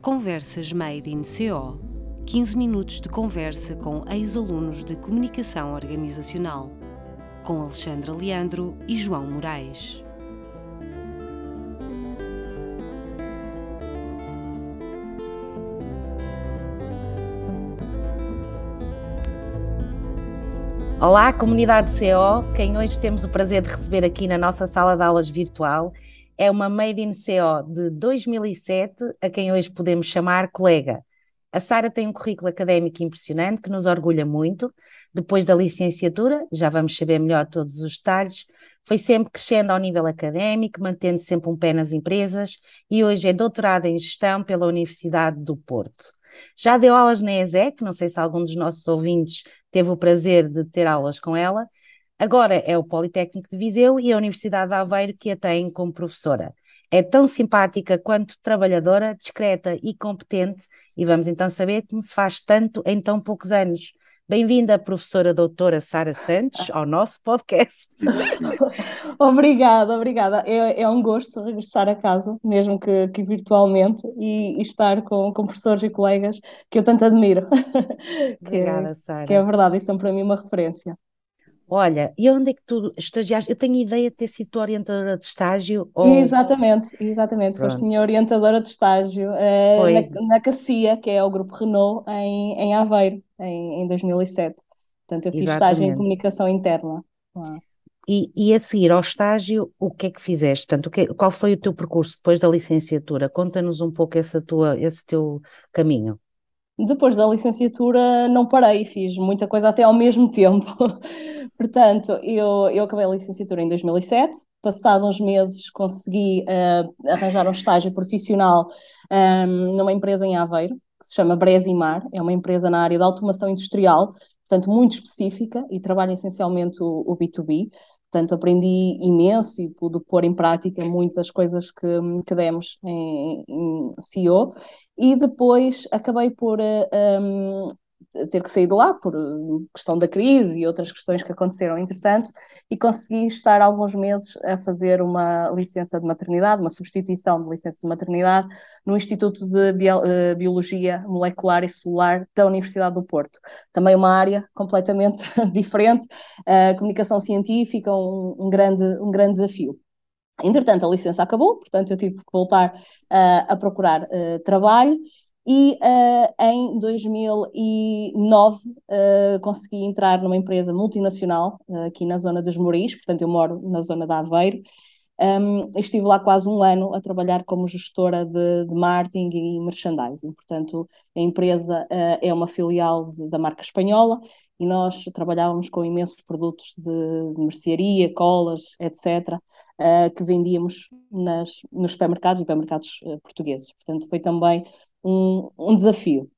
Conversas Made in CO 15 minutos de conversa com ex-alunos de comunicação organizacional, com Alexandra Leandro e João Moraes. Olá, comunidade CO. Quem hoje temos o prazer de receber aqui na nossa sala de aulas virtual é uma Made in CO de 2007, a quem hoje podemos chamar colega. A Sara tem um currículo académico impressionante que nos orgulha muito. Depois da licenciatura, já vamos saber melhor todos os detalhes, foi sempre crescendo ao nível académico, mantendo sempre um pé nas empresas e hoje é doutorada em gestão pela Universidade do Porto. Já deu aulas na ESEC, não sei se algum dos nossos ouvintes teve o prazer de ter aulas com ela. Agora é o Politécnico de Viseu e a Universidade de Aveiro que a tem como professora. É tão simpática quanto trabalhadora, discreta e competente, e vamos então saber como se faz tanto em tão poucos anos. Bem-vinda, professora doutora Sara Santos, ao nosso podcast. obrigada, obrigada. É, é, um gosto regressar a casa, mesmo que, que virtualmente, e, e, estar com, com professores e colegas que eu tanto admiro. Obrigada, Sara. Que é verdade, e são para mim uma referência. Olha, e onde é que tu estagiaste? Eu tenho ideia de ter sido tua orientadora de estágio. Ou... Exatamente, exatamente. Pronto. Foste minha orientadora de estágio uh, na, na CACIA, que é o Grupo Renault, em, em Aveiro, em, em 2007. Portanto, eu fiz Exatamente. estágio em comunicação interna. E, e, a seguir ao estágio, o que é que fizeste? Portanto, que, qual foi o teu percurso depois da licenciatura? Conta-nos um pouco essa tua, esse teu caminho. Depois da licenciatura não parei, fiz muita coisa até ao mesmo tempo. Portanto, eu, eu acabei a licenciatura em 2007, passados uns meses consegui uh, arranjar um estágio profissional um, ehm, numa empresa em Aveiro, que se chama Bresimar, é uma empresa na área da automação industrial, portanto muito específica e trabalha essencialmente o, o B2B. Portanto, aprendi imenso e pude pôr em prática muitas coisas que, que demos em, em CEO. E depois acabei por um, ter que sair de lá por questão da crise e outras questões que aconteceram entretanto, e consegui estar alguns meses a fazer uma licença de maternidade, uma substituição de licença de maternidade no Instituto de eh, Biologia Molecular e Celular da Universidade do Porto. Também uma área completamente diferente, a comunicação científica, um, um, grande, um grande desafio. Entretanto, a licença acabou, portanto, eu tive que voltar uh, a procurar uh, trabalho e uh, em 2009 uh, consegui entrar numa empresa multinacional uh, aqui na zona dos Moris, portanto eu moro na zona de Aveiro. Um, estive lá quase um ano a trabalhar como gestora de, de marketing e merchandising. Portanto, a empresa é uma filial de, da marca espanhola e nós trabalhávamos com imensos produtos de, mercearia, colas, etc., que vendíamos nas, nos supermercados e supermercados portugueses. Portanto, foi também um, um desafio.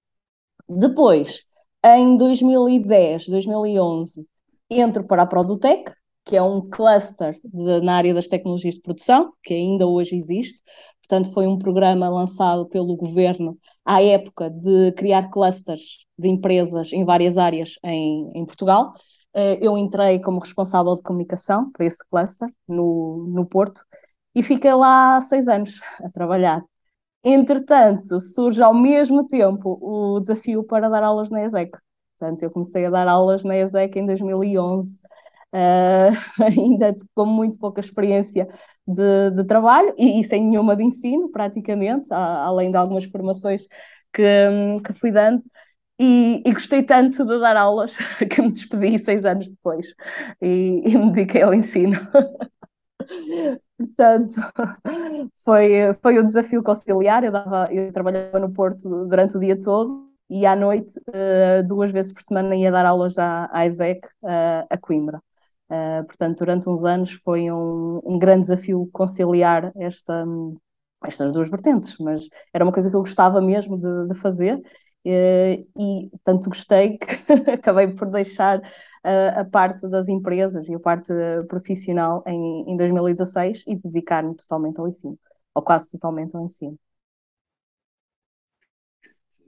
Depois, em 2010, 2011, entro para a Produtec, que é um cluster de, na área das tecnologias de produção, que ainda hoje existe. Portanto, foi um programa lançado pelo governo à época de criar clusters de empresas em várias áreas em, em Portugal. Eh, eu entrei como responsável de comunicação para esse cluster no, no Porto e fiquei lá seis anos a trabalhar. Entretanto, surge ao mesmo tempo o desafio para dar aulas na ESEC. Portanto, eu comecei a dar aulas na ESEC em 2011, uh, ainda com muito pouca experiência de, de trabalho e, e, sem nenhuma de ensino, praticamente, a, além de algumas formações que, que fui dando. E, e, gostei tanto de dar aulas que me despedi seis anos depois e, e me dediquei ao ensino. Portanto, foi, foi um desafio conciliar. Eu, dava, eu trabalhava no Porto durante o dia todo e à noite, uh, duas vezes por semana, ia dar aulas à, à ESEC, uh, a Coimbra. Uh, portanto, durante uns anos foi um, um grande desafio conciliar esta, estas duas vertentes, mas era uma coisa que eu gostava mesmo de, de fazer Uh, e tanto gostei que acabei por deixar uh, a parte das empresas e a parte profissional em, em 2016 e dedicar-me totalmente ao ensino, ou quase totalmente ao ensino.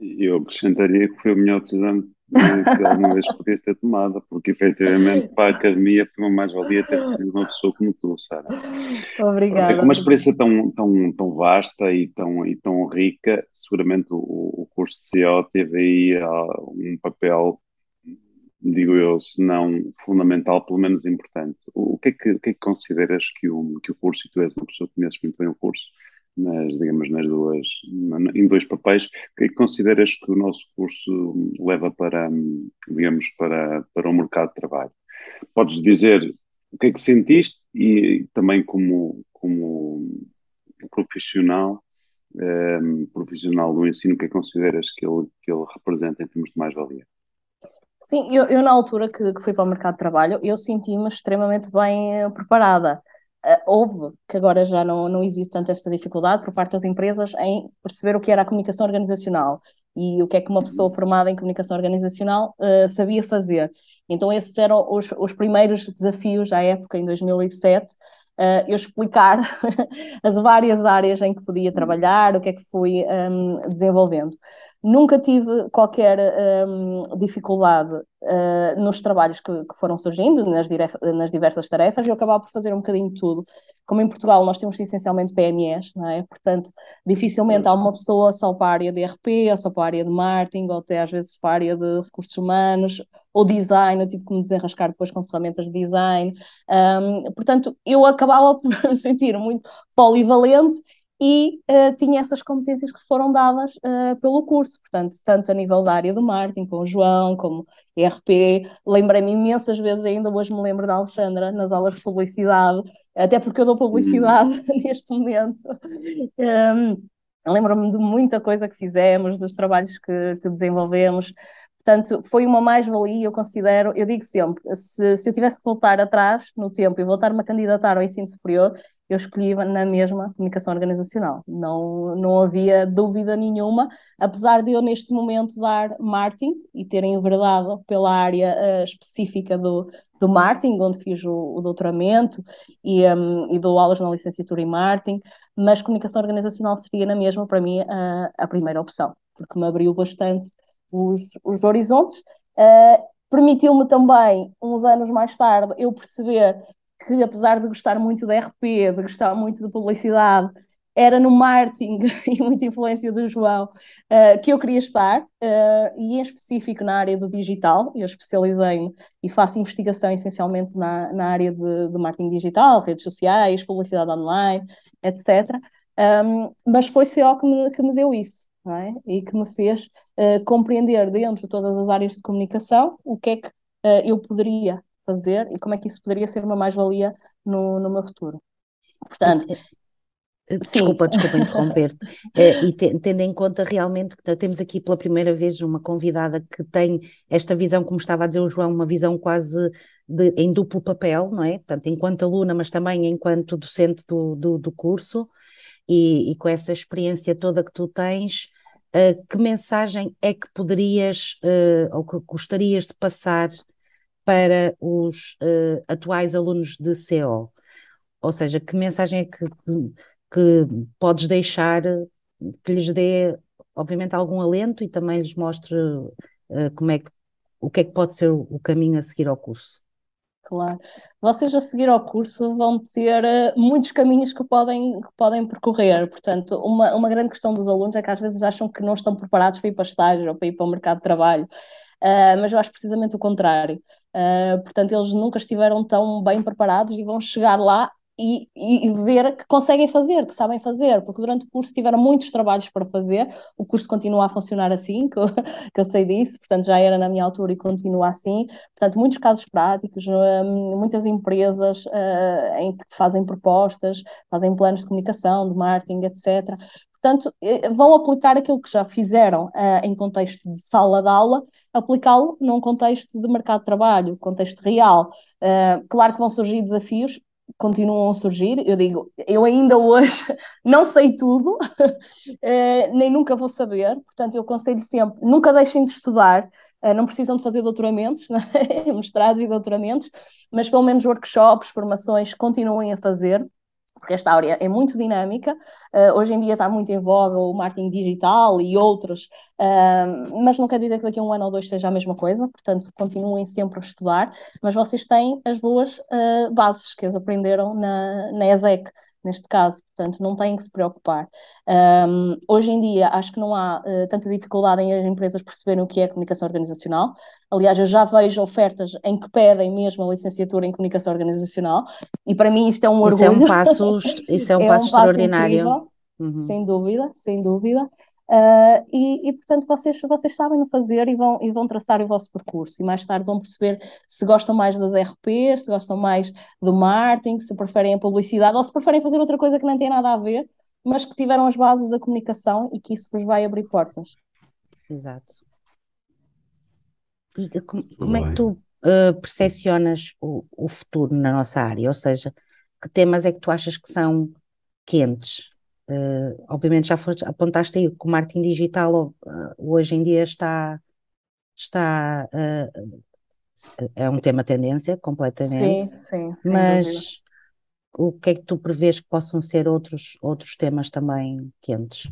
Eu acrescentaria que foi a melhor decisão que alguma vez podias ter tomado, porque efetivamente para a academia foi uma mais-valia ter sido uma pessoa como tu, sabe? Obrigada. É com uma experiência tão, tão, tão vasta e tão, e tão rica, seguramente o, o curso de CO teve aí uh, um papel, digo eu, se não fundamental, pelo menos importante. O, o, que, é que, o que é que consideras que o, que o curso, e tu és uma pessoa que conheces muito bem o curso, nas, digamos, nas duas, em dois papéis, o que consideras que o nosso curso leva para, digamos, para, para o mercado de trabalho? Podes dizer o que é que sentiste e também como, como profissional, um, ehm, profissional do ensino, o que é que consideras que ele, que ele representa em termos de mais-valia? Sim, eu, eu, na altura que, que fui para o mercado de trabalho, eu senti-me extremamente bem eh, preparada. Uh, houve, que agora já não, não existe tanto essa dificuldade por parte das empresas em perceber o que era a comunicação organizacional e o que é que uma pessoa formada em comunicação organizacional uh, sabia fazer. Então esses eram os, os primeiros desafios à época, em 2007, uh, eu explicar as várias áreas em que podia trabalhar, o que é que fui um, desenvolvendo. Nunca tive qualquer um, dificuldade uh, nos trabalhos que, que, foram surgindo, nas, nas diversas tarefas, eu acabava por fazer um bocadinho de tudo. Como em Portugal nós temos essencialmente PMEs, não é? Portanto, dificilmente há uma pessoa só para a área de RP, ou só para a área de marketing, ou até às vezes para a área de recursos humanos, ou design, eu tive que me desenrascar depois com ferramentas de design. Um, portanto, eu acabava por me sentir muito polivalente e uh, tinha essas competências que foram dadas uh, pelo curso, portanto, tanto a nível da área do marketing, com o João, como ERP, lembrei-me imensas vezes, ainda hoje me lembro da Alexandra, nas aulas de publicidade, até porque eu dou publicidade uhum. neste momento. Um, Lembro-me de muita coisa que fizemos, dos trabalhos que, que desenvolvemos, Portanto, foi uma mais-valia, eu considero, eu digo sempre, se, se eu tivesse que voltar atrás no tempo e voltar-me a candidatar ao ensino superior, eu escolhi na mesma comunicação organizacional. Não, não havia dúvida nenhuma, apesar de eu neste momento dar marketing e terem enverdado pela área uh, específica do, do marketing, onde fiz o, o doutoramento e, um, e dou aulas na licenciatura em marketing, mas comunicação organizacional seria na mesma para mim a, a primeira opção, porque me abriu bastante os, os horizontes. Uh, Permitiu-me também, uns anos mais tarde, eu perceber que apesar de gostar muito da RP, de gostar muito de publicidade, era no marketing e muita influência do João uh, que eu queria estar, uh, e em específico na área do digital. Eu especializei-me e faço investigação essencialmente na, na área de, de marketing digital, redes sociais, publicidade online, etc. Um, mas foi CO que me, que me deu isso. É? E que me fez uh, compreender dentro de todas as áreas de comunicação o que é que eu poderia fazer e como é que isso poderia ser uma mais-valia no, no meu futuro. Portanto, eh, Desculpa, Sim. desculpa interromper-te. Uh, e te, tendo em conta realmente que temos aqui pela primeira vez uma convidada que tem esta visão, como estava a dizer o João, uma visão quase de, em duplo papel, não é? Portanto, enquanto aluna, mas também enquanto docente do, do, do curso, e, e, com essa experiência toda que tu tens, uh, que mensagem é que poderias uh, ou que gostarias de passar para os uh, atuais alunos de CO? Ou seja, que mensagem é que, que podes deixar que lhes dê, obviamente, algum alento e também lhes mostre uh, como é que, o que é que pode ser o caminho a seguir ao curso? Claro. Vocês a seguir ao curso vão ter uh, muitos caminhos que podem, que podem percorrer. Portanto, uma, uma grande questão dos alunos é que às vezes acham que não estão preparados para ir para estágio ou para ir para o mercado de trabalho. Uh, mas eu acho precisamente o contrário. Uh, portanto, eles nunca estiveram tão bem preparados e vão chegar lá e, e, ver que conseguem fazer, que sabem fazer, porque durante o curso tiveram muitos trabalhos para fazer, o curso continua a funcionar assim, que eu, que eu sei disso, portanto já era na minha altura e continua assim, portanto muitos casos práticos, hum, muitas empresas uh, em que fazem propostas, fazem planos de comunicação, de marketing, etc. Portanto, eh, vão aplicar aquilo que já fizeram uh, em contexto de sala de aula, aplicá-lo num contexto de mercado de trabalho, contexto real. Uh, claro que vão surgir desafios, continuam a surgir. Eu digo, eu ainda hoje não sei tudo, uh, nem nunca vou saber, portanto, eu aconselho sempre: nunca deixem de estudar. não precisam de fazer doutoramentos, é? mestrados e doutoramentos, mas pelo menos workshops, formações, continuem a fazer porque esta área é muito dinâmica, uh, hoje em dia está muito em voga o marketing digital e outros, uh, mas não quer dizer que daqui a um ano ou dois seja a mesma coisa, portanto continuem sempre a estudar, mas vocês têm as boas uh, bases que eles aprenderam na, na ESEC, neste caso, portanto, não têm que se preocupar. Um, hoje em dia, acho que não há uh, tanta dificuldade em as empresas perceberem o que é comunicação organizacional. Aliás, eu já vejo ofertas em que pedem mesmo a licenciatura em comunicação organizacional, e para mim isto é um orgulho. Isso é um passo, isso é um é passo um extraordinário. Passo incrível, uhum. Sem dúvida, sem dúvida. Uh, e, e, portanto vocês, vocês sabem o fazer e vão, e vão traçar o vosso percurso e mais tarde vão perceber se gostam mais das RPs, se gostam mais do marketing, se preferem a publicidade ou se preferem fazer outra coisa que não tem nada a ver, mas que tiveram as bases da comunicação e que isso vos vai abrir portas. Exato. E como, como é que tu uh, percepcionas o, o futuro na nossa área? Ou seja, que temas é que tu achas que são quentes? Uh, obviamente já foste, apontaste aí que o marketing digital uh, hoje em dia está, está uh, é um tema tendência completamente, sim, sim, mas o que é que tu prevês que possam ser outros, outros temas também quentes?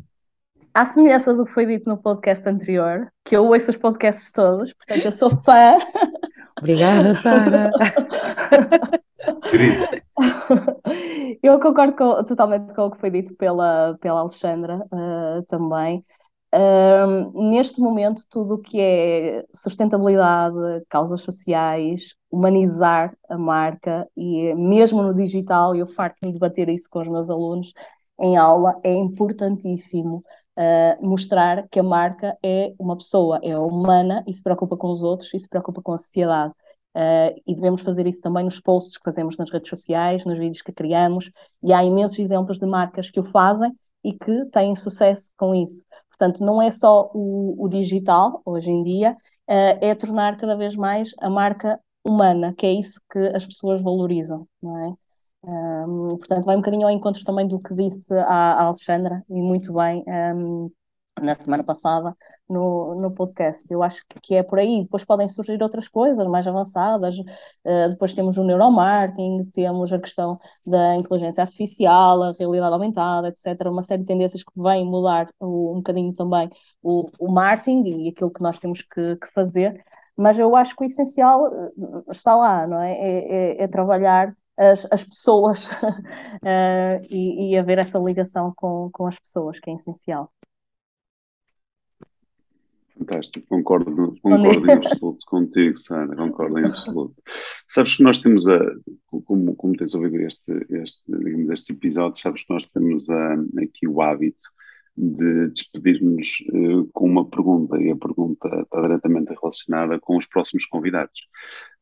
À semelhança do que foi dito no podcast anterior, que eu ouço os podcasts todos, portanto eu sou fã. Obrigada, Sara. Eu concordo com, totalmente com o que foi dito pela, pela Alexandra uh, também. Uh, neste momento, tudo o que é sustentabilidade, causas sociais, humanizar a marca e mesmo no digital, eu farto-me debater isso com os meus alunos em aula, é importantíssimo uh, mostrar que a marca é uma pessoa, é humana e se preocupa com os outros e se preocupa com a sociedade. Uh, e devemos fazer isso também nos posts que fazemos nas redes sociais, nos vídeos que criamos, e há imensos exemplos de marcas que o fazem e que têm sucesso com isso. Portanto, não é só o, o digital, hoje em dia, uh, é tornar cada vez mais a marca humana, que é isso que as pessoas valorizam, não é? Um, portanto, vai um bocadinho ao encontro também do que disse a, a Alexandra, e muito bem, um, na semana passada no, no podcast. Eu acho que, é por aí. Depois podem surgir outras coisas mais avançadas. Uh, depois temos o neuromarketing, temos a questão da inteligência artificial, a realidade aumentada, etc. Uma série de tendências que vêm mudar o, um bocadinho também o, o marketing e aquilo que nós temos que, que fazer. Mas eu acho que o essencial eh, está lá, não é? É, é, é trabalhar as, as pessoas uh, e, e haver essa ligação com, com as pessoas, que é essencial. Fantástico, concordo, concordo em absoluto contigo, Sara, concordo em absoluto. Sabes que nós temos a, como, como tens ouvido este, este, digamos, estes episódios, sabes que nós temos a, aqui o hábito de despedir-nos uh, com uma pergunta, e a pergunta está diretamente relacionada com os próximos convidados.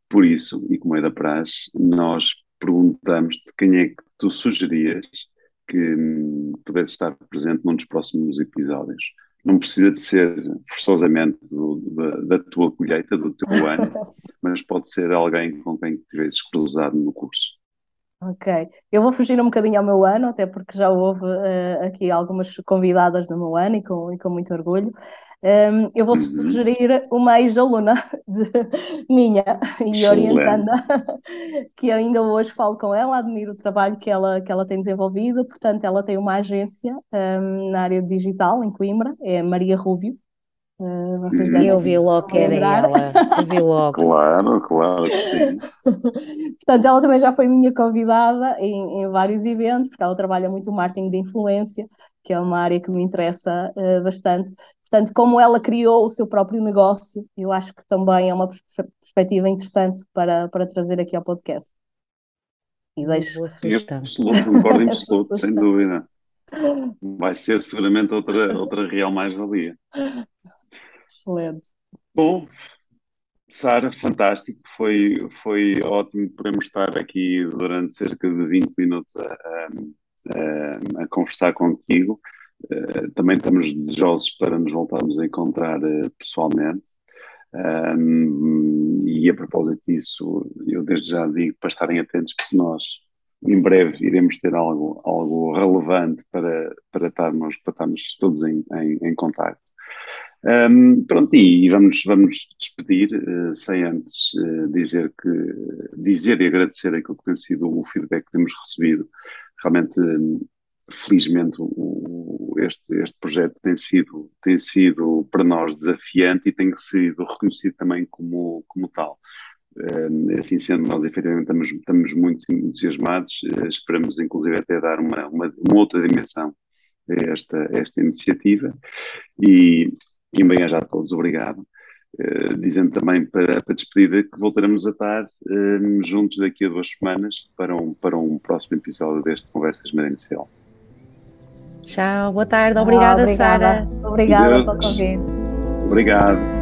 Por isso, e como é da praxe, nós perguntamos de quem é que tu sugerias que hum, pudesse estar presente num dos próximos episódios não precisa de ser forçosamente do, da, da, tua colheita, do teu ano, mas pode ser alguém com quem tivesses cruzado no curso. Ok, eu vou fugir um bocadinho ao meu ano, até porque já houve uh, aqui algumas convidadas no meu ano e com, e com muito orgulho. Um, eu vou uhum. sugerir uma ex-aluna minha e orientanda, que ainda hoje falo com ela, admiro o trabalho que ela, que ela tem desenvolvido. Portanto, ela tem uma agência um, na área digital em Coimbra, é Maria Rubio. Uh, vocês devem eu vi logo que era ela, eu vi logo. Claro, claro que sim. Portanto, ela também já foi minha convidada em, em vários eventos, porque ela trabalha muito marketing de influência, que é uma área que me interessa uh, bastante. Portanto, como ela criou o seu próprio negócio, eu acho que também é uma perspectiva interessante para, para trazer aqui ao podcast. E deixo. Absoluto, concordo em absoluto, sem dúvida. Vai ser seguramente outra, outra real mais-valia. Excelente. Bom, Sara, fantástico. Foi, foi ótimo podermos estar aqui durante cerca de 20 minutos a, a, a conversar contigo. Eh, também estamos desejosos para nos voltarmos a encontrar uh, pessoalmente. Um, e a propósito disso, eu desde já digo para estarem atentos, porque nós em breve iremos ter algo, algo relevante para, para, estarmos, para estarmos todos em, em, em contato. Um, pronto, e vamos, vamos despedir, uh, sem antes uh, dizer que dizer e agradecer aquilo que tem sido o feedback que temos recebido realmente, felizmente, o, este, este projeto tem sido, tem sido para nós desafiante e tem sido reconhecido também como, como tal. Assim sendo, nós efetivamente estamos, estamos muito entusiasmados, esperamos inclusive até dar uma, uma, uma outra dimensão a esta, a esta iniciativa e, e bem a todos, obrigado. Uh, dizendo também para, para despedida que voltaremos a estar uh, juntos daqui a duas semanas para um, para um próximo episódio deste Conversas Madencial. Tchau, boa tarde, obrigada, ah, obrigada. Sara. Obrigada pelo convite. Obrigado.